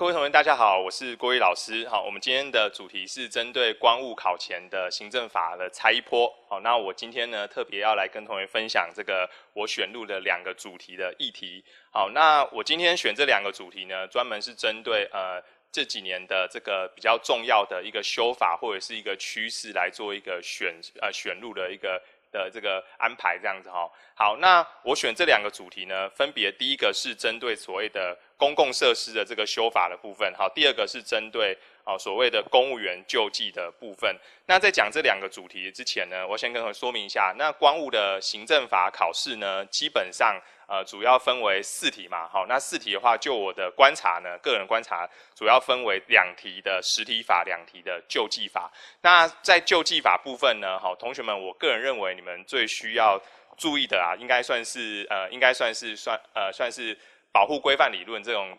各位同学，大家好，我是郭毅老师。好，我们今天的主题是针对光务考前的行政法的拆一波。好，那我今天呢特别要来跟同学分享这个我选入的两个主题的议题。好，那我今天选这两个主题呢，专门是针对呃这几年的这个比较重要的一个修法或者是一个趋势来做一个选呃选入的一个。的这个安排这样子哈，好，那我选这两个主题呢，分别第一个是针对所谓的公共设施的这个修法的部分，好，第二个是针对啊所谓的公务员救济的部分。那在讲这两个主题之前呢，我先跟各位说明一下，那光务的行政法考试呢，基本上。呃，主要分为四题嘛，好，那四题的话，就我的观察呢，个人观察，主要分为两题的实体法，两题的救济法。那在救济法部分呢，好，同学们，我个人认为你们最需要注意的啊，应该算是呃，应该算是算呃，算是保护规范理论这种。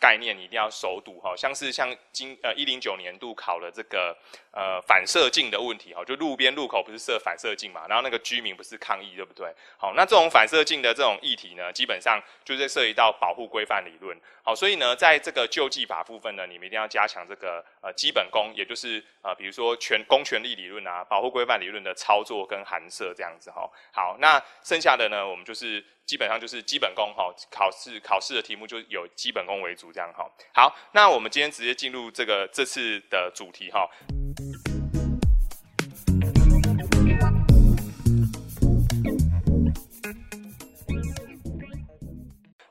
概念你一定要熟读哈，像是像今呃一零九年度考了这个呃反射镜的问题哈，就路边路口不是设反射镜嘛，然后那个居民不是抗议对不对？好，那这种反射镜的这种议题呢，基本上就是涉及到保护规范理论。好，所以呢，在这个救济法部分呢，你们一定要加强这个呃基本功，也就是呃比如说权公权力理论啊，保护规范理论的操作跟函设这样子哈。好，那剩下的呢，我们就是。基本上就是基本功哈，考试考试的题目就有基本功为主这样哈。好，那我们今天直接进入这个这次的主题哈。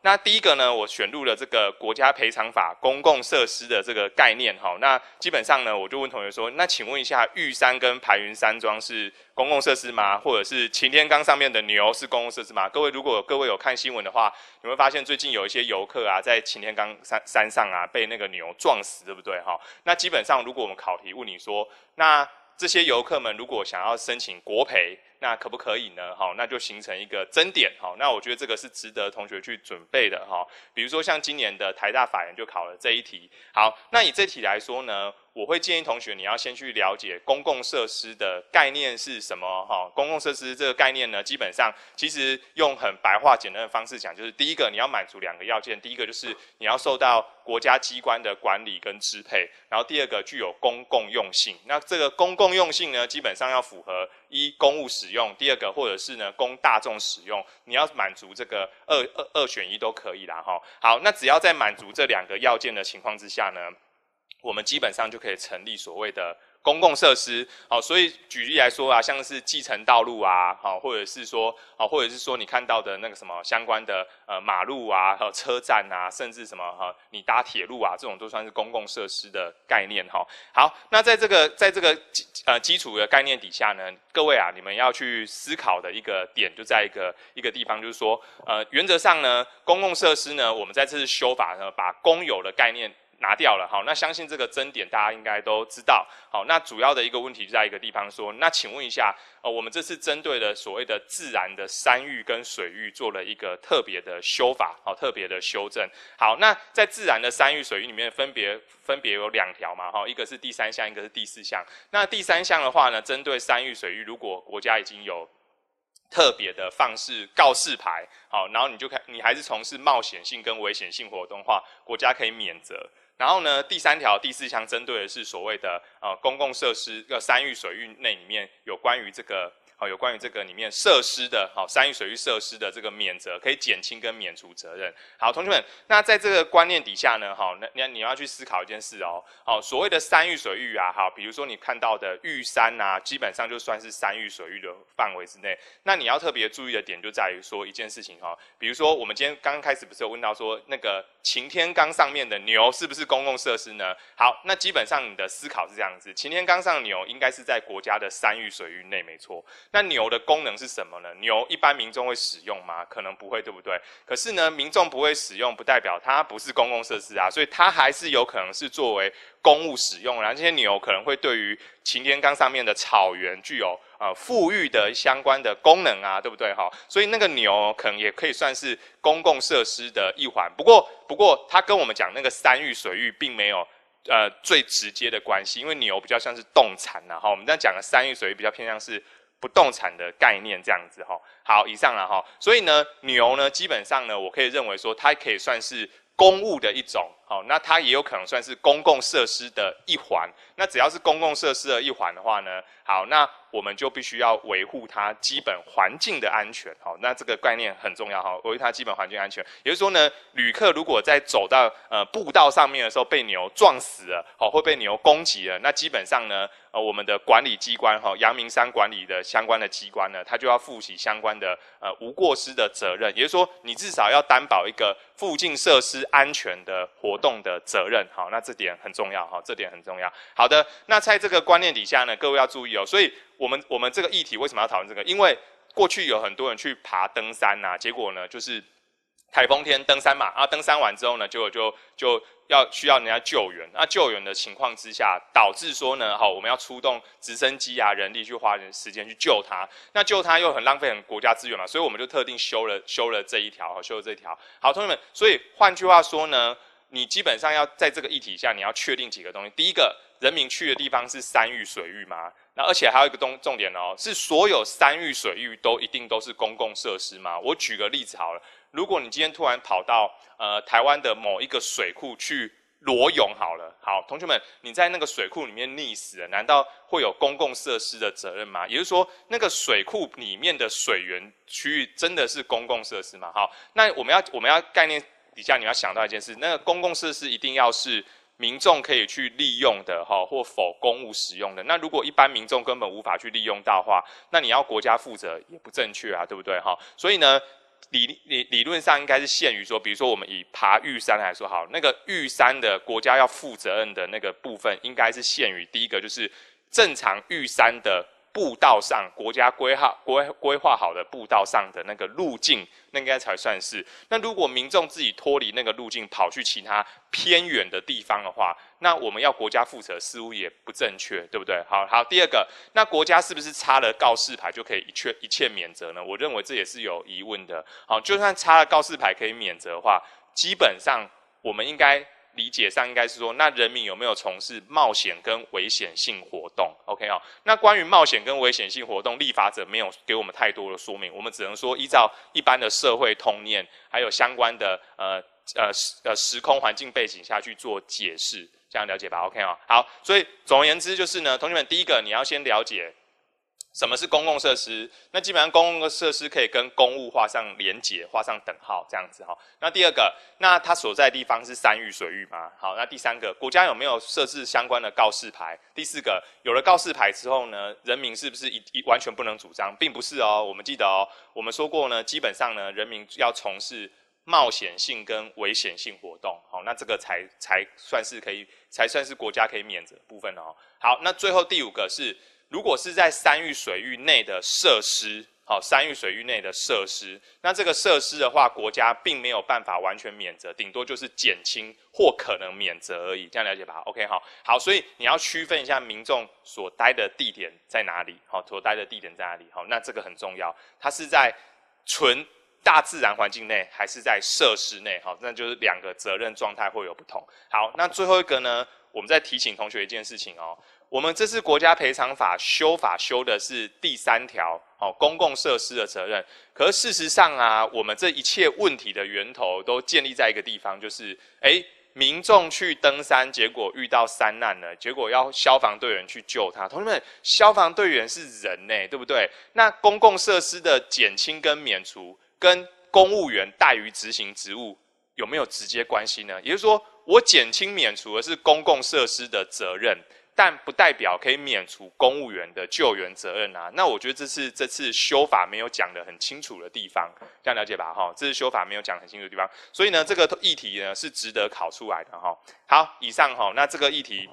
那第一个呢，我选入了这个国家赔偿法公共设施的这个概念哈。那基本上呢，我就问同学说，那请问一下，玉山跟排云山庄是公共设施吗？或者是擎天岗上面的牛是公共设施吗？各位如果各位有看新闻的话，你会发现最近有一些游客啊，在擎天岗山山上啊，被那个牛撞死，对不对哈？那基本上如果我们考题问你说，那这些游客们如果想要申请国赔，那可不可以呢？好，那就形成一个争点。好，那我觉得这个是值得同学去准备的哈。比如说像今年的台大法研就考了这一题。好，那以这题来说呢？我会建议同学，你要先去了解公共设施的概念是什么哈。公共设施这个概念呢，基本上其实用很白话简单的方式讲，就是第一个你要满足两个要件，第一个就是你要受到国家机关的管理跟支配，然后第二个具有公共用性。那这个公共用性呢，基本上要符合一公务使用，第二个或者是呢供大众使用，你要满足这个二二二选一都可以啦哈。好，那只要在满足这两个要件的情况之下呢？我们基本上就可以成立所谓的公共设施，好，所以举例来说啊，像是继承道路啊，好，或者是说，好，或者是说你看到的那个什么相关的呃马路啊，和车站啊，甚至什么哈，你搭铁路啊，这种都算是公共设施的概念哈。好，那在这个在这个基呃基础的概念底下呢，各位啊，你们要去思考的一个点就在一个一个地方，就是说，呃，原则上呢，公共设施呢，我们在这次修法呢，把公有的概念。拿掉了，好，那相信这个争点大家应该都知道，好，那主要的一个问题就在一个地方说，那请问一下，呃，我们这次针对的所谓的自然的山域跟水域做了一个特别的修法，好，特别的修正，好，那在自然的山域水域里面分别分别有两条嘛，哈，一个是第三项，一个是第四项，那第三项的话呢，针对山域水域，如果国家已经有特别的放示告示牌，好，然后你就看你还是从事冒险性跟危险性活动的话，国家可以免责。然后呢，第三条、第四项针对的是所谓的呃公共设施，呃山域水域内里面有关于这个。好有关于这个里面设施的，好山域水域设施的这个免责，可以减轻跟免除责任。好，同学们，那在这个观念底下呢，好，那你你要去思考一件事哦，好，所谓的山域水域啊，好，比如说你看到的玉山啊，基本上就算是山域水域的范围之内。那你要特别注意的点就在于说一件事情哈，比如说我们今天刚刚开始不是有问到说那个擎天岗上面的牛是不是公共设施呢？好，那基本上你的思考是这样子，擎天岗上的牛应该是在国家的山域水域内，没错。那牛的功能是什么呢？牛一般民众会使用吗？可能不会，对不对？可是呢，民众不会使用，不代表它不是公共设施啊，所以它还是有可能是作为公务使用。然后这些牛可能会对于擎天岗上面的草原具有呃富裕的相关的功能啊，对不对？哈，所以那个牛可能也可以算是公共设施的一环。不过，不过它跟我们讲那个山域水域并没有呃最直接的关系，因为牛比较像是动产呐。哈，我们这样讲的山域水域比较偏向是。不动产的概念这样子哈，好，以上了哈，所以呢，牛呢，基本上呢，我可以认为说，它可以算是公务的一种。好，那它也有可能算是公共设施的一环。那只要是公共设施的一环的话呢，好，那我们就必须要维护它基本环境的安全。好，那这个概念很重要哈，维护它基本环境安全。也就是说呢，旅客如果在走到呃步道上面的时候被牛撞死了，好，会被牛攻击了，那基本上呢。呃，我们的管理机关哈，阳明山管理的相关的机关呢，他就要负起相关的呃无过失的责任，也就是说，你至少要担保一个附近设施安全的活动的责任。好，那这点很重要哈，这点很重要。好的，那在这个观念底下呢，各位要注意哦。所以，我们我们这个议题为什么要讨论这个？因为过去有很多人去爬登山呐，结果呢，就是台风天登山嘛，啊，登山完之后呢，结果就就。要需要人家救援，那救援的情况之下，导致说呢，好，我们要出动直升机啊，人力去花人时间去救他，那救他又很浪费很国家资源嘛，所以我们就特定修了修了这一条，修了这一条。好，同学们，所以换句话说呢，你基本上要在这个议题下，你要确定几个东西。第一个，人民去的地方是山域水域吗？那而且还有一个重重点哦，是所有山域水域都一定都是公共设施吗？我举个例子好了。如果你今天突然跑到呃台湾的某一个水库去裸泳好了，好，同学们，你在那个水库里面溺死了，难道会有公共设施的责任吗？也就是说，那个水库里面的水源区域真的是公共设施吗？好，那我们要我们要概念底下你要想到一件事，那个公共设施一定要是民众可以去利用的哈，或否公务使用的。那如果一般民众根本无法去利用到话，那你要国家负责也不正确啊，对不对哈？所以呢。理理理论上应该是限于说，比如说我们以爬玉山来说，好，那个玉山的国家要负责任的那个部分，应该是限于第一个就是正常玉山的。步道上，国家规划规规划好的步道上的那个路径，那应该才算是。那如果民众自己脱离那个路径，跑去其他偏远的地方的话，那我们要国家负责，似乎也不正确，对不对？好好，第二个，那国家是不是插了告示牌就可以一切一切免责呢？我认为这也是有疑问的。好，就算插了告示牌可以免责的话，基本上我们应该。理解上应该是说，那人民有没有从事冒险跟危险性活动？OK 哦，那关于冒险跟危险性活动，立法者没有给我们太多的说明，我们只能说依照一般的社会通念，还有相关的呃呃时呃时空环境背景下去做解释，这样了解吧？OK 哦，好，所以总而言之就是呢，同学们，第一个你要先了解。什么是公共设施？那基本上公共设施可以跟公务画上连结，画上等号，这样子哈。那第二个，那它所在地方是山域水域吗？好，那第三个，国家有没有设置相关的告示牌？第四个，有了告示牌之后呢，人民是不是一一完全不能主张？并不是哦，我们记得哦，我们说过呢，基本上呢，人民要从事冒险性跟危险性活动，好，那这个才才算是可以，才算是国家可以免责的部分哦。好，那最后第五个是。如果是在山域水域内的设施，好，山域水域内的设施，那这个设施的话，国家并没有办法完全免责，顶多就是减轻或可能免责而已，这样了解吧？OK，好，好，所以你要区分一下民众所待的地点在哪里，好，所待的地点在哪里，好，那这个很重要，它是在纯大自然环境内，还是在设施内，好，那就是两个责任状态会有不同。好，那最后一个呢，我们再提醒同学一件事情哦。我们这次国家赔偿法修法修的是第三条，哦，公共设施的责任。可是事实上啊，我们这一切问题的源头都建立在一个地方，就是，诶，民众去登山，结果遇到山难了，结果要消防队员去救他。同学们，消防队员是人呢，对不对？那公共设施的减轻跟免除，跟公务员怠于执行职务有没有直接关系呢？也就是说，我减轻免除的是公共设施的责任。但不代表可以免除公务员的救援责任啊！那我觉得这是这次修法没有讲的很清楚的地方，这样了解吧？哈，这是修法没有讲很清楚的地方，所以呢，这个议题呢是值得考出来的哈。好，以上哈，那这个议题。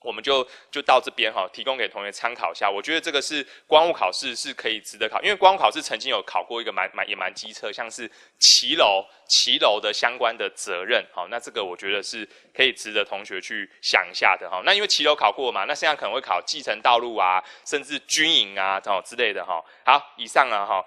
我们就就到这边哈，提供给同学参考一下。我觉得这个是光务考试是可以值得考，因为光务考试曾经有考过一个蛮蛮也蛮机车，像是骑楼骑楼的相关的责任。好，那这个我觉得是可以值得同学去想一下的哈。那因为骑楼考过嘛，那现在可能会考继承道路啊，甚至军营啊，哦之类的哈。好，以上啊哈。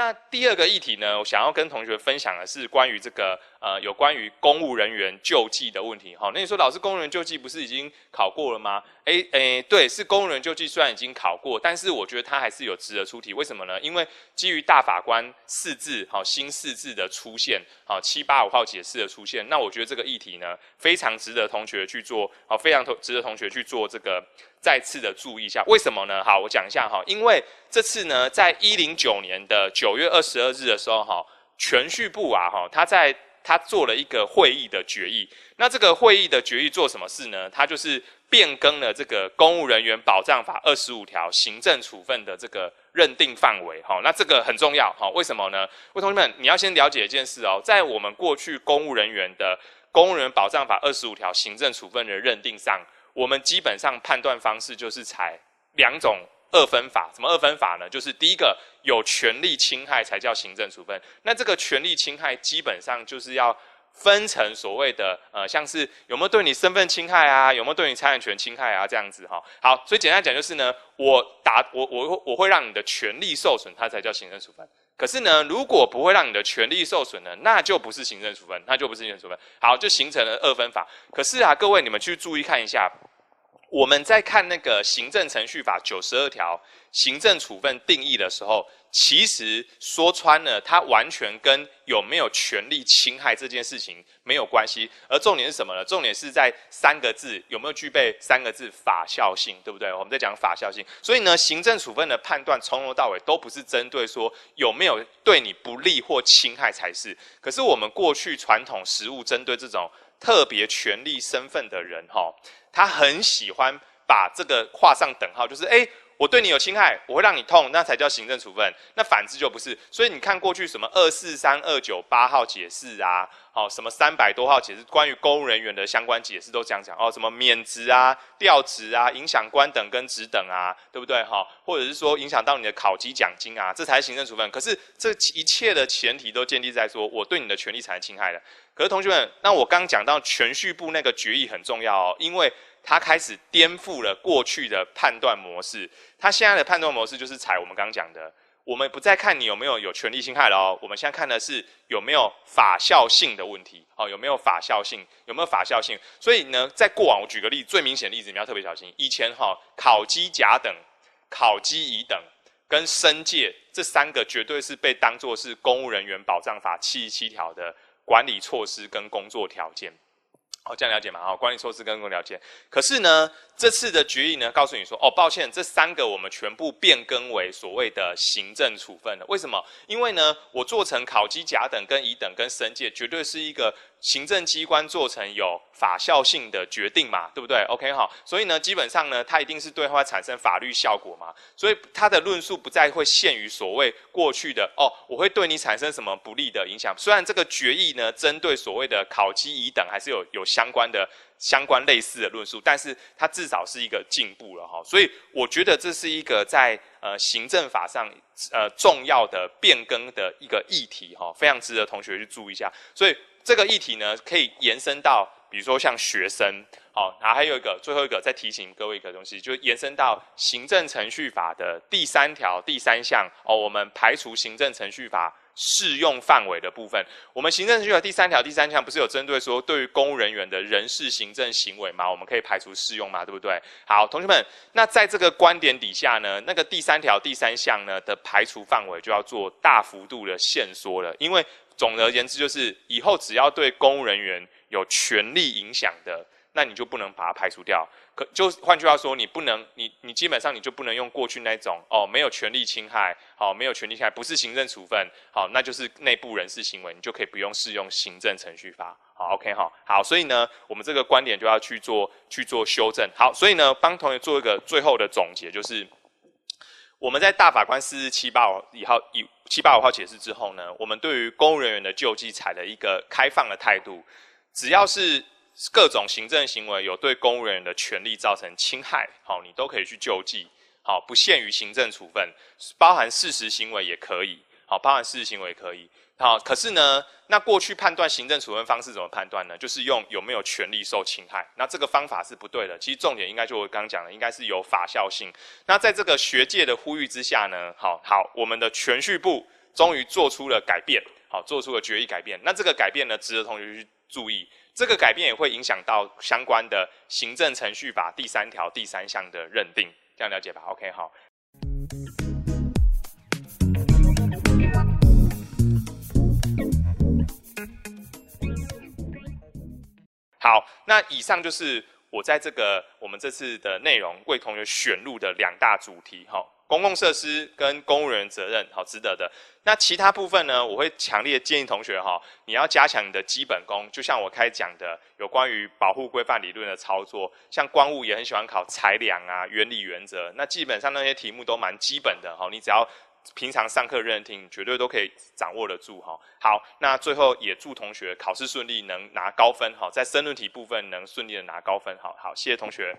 那第二个议题呢，我想要跟同学分享的是关于这个呃有关于公务人员救济的问题。哈，那你说老师，公务员救济不是已经考过了吗？诶诶，对，是公务员救济虽然已经考过，但是我觉得它还是有值得出题。为什么呢？因为基于大法官四字好新四字的出现，好七八五号解释的出现，那我觉得这个议题呢非常值得同学去做，好非常值得同学去做这个。再次的注意一下，为什么呢？好，我讲一下哈，因为这次呢，在一零九年的九月二十二日的时候，哈，全序部啊，哈，他在他做了一个会议的决议。那这个会议的决议做什么事呢？他就是变更了这个公务人员保障法二十五条行政处分的这个认定范围。哈，那这个很重要。哈，为什么呢？各位同学们，你要先了解一件事哦，在我们过去公务人员的公务人员保障法二十五条行政处分的认定上。我们基本上判断方式就是采两种二分法，什么二分法呢？就是第一个有权利侵害才叫行政处分，那这个权利侵害基本上就是要分成所谓的呃，像是有没有对你身份侵害啊，有没有对你财产权侵害啊这样子哈。好，所以简单讲就是呢，我打我我我会让你的权利受损，它才叫行政处分。可是呢，如果不会让你的权利受损呢，那就不是行政处分，那就不是行政处分。好，就形成了二分法。可是啊，各位你们去注意看一下，我们在看那个行政程序法九十二条行政处分定义的时候。其实说穿了，它完全跟有没有权利侵害这件事情没有关系。而重点是什么呢？重点是在三个字有没有具备三个字法效性，对不对？我们在讲法效性。所以呢，行政处分的判断从头到尾都不是针对说有没有对你不利或侵害才是。可是我们过去传统实务针对这种特别权利身份的人，哈，他很喜欢把这个画上等号，就是哎。我对你有侵害，我会让你痛，那才叫行政处分。那反之就不是。所以你看过去什么二四三二九八号解释啊，好，什么三百多号解释，关于公务人员的相关解释都这样讲哦，什么免职啊、调职啊、影响官等跟职等啊，对不对？哈，或者是说影响到你的考绩奖金啊，这才是行政处分。可是这一切的前提都建立在说我对你的权利产生侵害了。可是同学们，那我刚讲到全序部那个决议很重要哦，因为。他开始颠覆了过去的判断模式。他现在的判断模式就是采我们刚刚讲的，我们不再看你有没有有权利侵害了哦，我们现在看的是有没有法效性的问题哦，有没有法效性，有没有法效性。所以呢，在过往我举个例，最明显的例子你要特别小心。以前哈考基甲等、考绩乙等跟申诫这三个绝对是被当作是公务人员保障法七十七条的管理措施跟工作条件。哦，这样了解嘛？好，管理措施跟更了解。可是呢，这次的决议呢，告诉你说，哦，抱歉，这三个我们全部变更为所谓的行政处分了。为什么？因为呢，我做成考绩甲等、跟乙等、跟申诫，绝对是一个。行政机关做成有法效性的决定嘛，对不对？OK 好，所以呢，基本上呢，它一定是对它产生法律效果嘛，所以它的论述不再会限于所谓过去的哦，我会对你产生什么不利的影响。虽然这个决议呢，针对所谓的考绩乙等还是有有相关的相关类似的论述，但是它至少是一个进步了哈。所以我觉得这是一个在呃行政法上呃重要的变更的一个议题哈，非常值得同学去注意一下。所以。这个议题呢，可以延伸到，比如说像学生，好，然后还有一个最后一个再提醒各位一个东西，就延伸到行政程序法的第三条第三项哦，我们排除行政程序法适用范围的部分。我们行政程序第三条第三项不是有针对说对于公务人员的人事行政行为吗？我们可以排除适用吗？对不对？好，同学们，那在这个观点底下呢，那个第三条第三项呢的排除范围就要做大幅度的限缩了，因为。总而言之，就是以后只要对公务人员有权利影响的，那你就不能把它排除掉。可就换句话说，你不能，你你基本上你就不能用过去那种哦，没有权利侵害，好，没有权利侵害，不是行政处分，好，那就是内部人事行为，你就可以不用适用行政程序法。好，OK，好，好，所以呢，我们这个观点就要去做去做修正。好，所以呢，帮同学做一个最后的总结，就是。我们在大法官四四七八五以后以七八五号解释之后呢，我们对于公务人员的救济采了一个开放的态度，只要是各种行政行为有对公务人员的权利造成侵害，好，你都可以去救济，好，不限于行政处分，包含事实行为也可以，好，包含事实行为也可以。好，可是呢，那过去判断行政处分方式怎么判断呢？就是用有没有权利受侵害。那这个方法是不对的。其实重点应该就我刚刚讲的，应该是有法效性。那在这个学界的呼吁之下呢，好好，我们的全序部终于做出了改变，好，做出了决议改变。那这个改变呢，值得同学去注意。这个改变也会影响到相关的行政程序法第三条第三项的认定，这样了解吧？OK，好。好，那以上就是我在这个我们这次的内容为同学选入的两大主题，哈。公共设施跟公务人员责任，好值得的。那其他部分呢？我会强烈建议同学哈，你要加强你的基本功。就像我开始讲的，有关于保护规范理论的操作，像关务也很喜欢考裁量啊、原理原则。那基本上那些题目都蛮基本的哈，你只要平常上课认真听，绝对都可以掌握得住哈。好，那最后也祝同学考试顺利，能拿高分哈，在申论题部分能顺利的拿高分。好好，谢谢同学。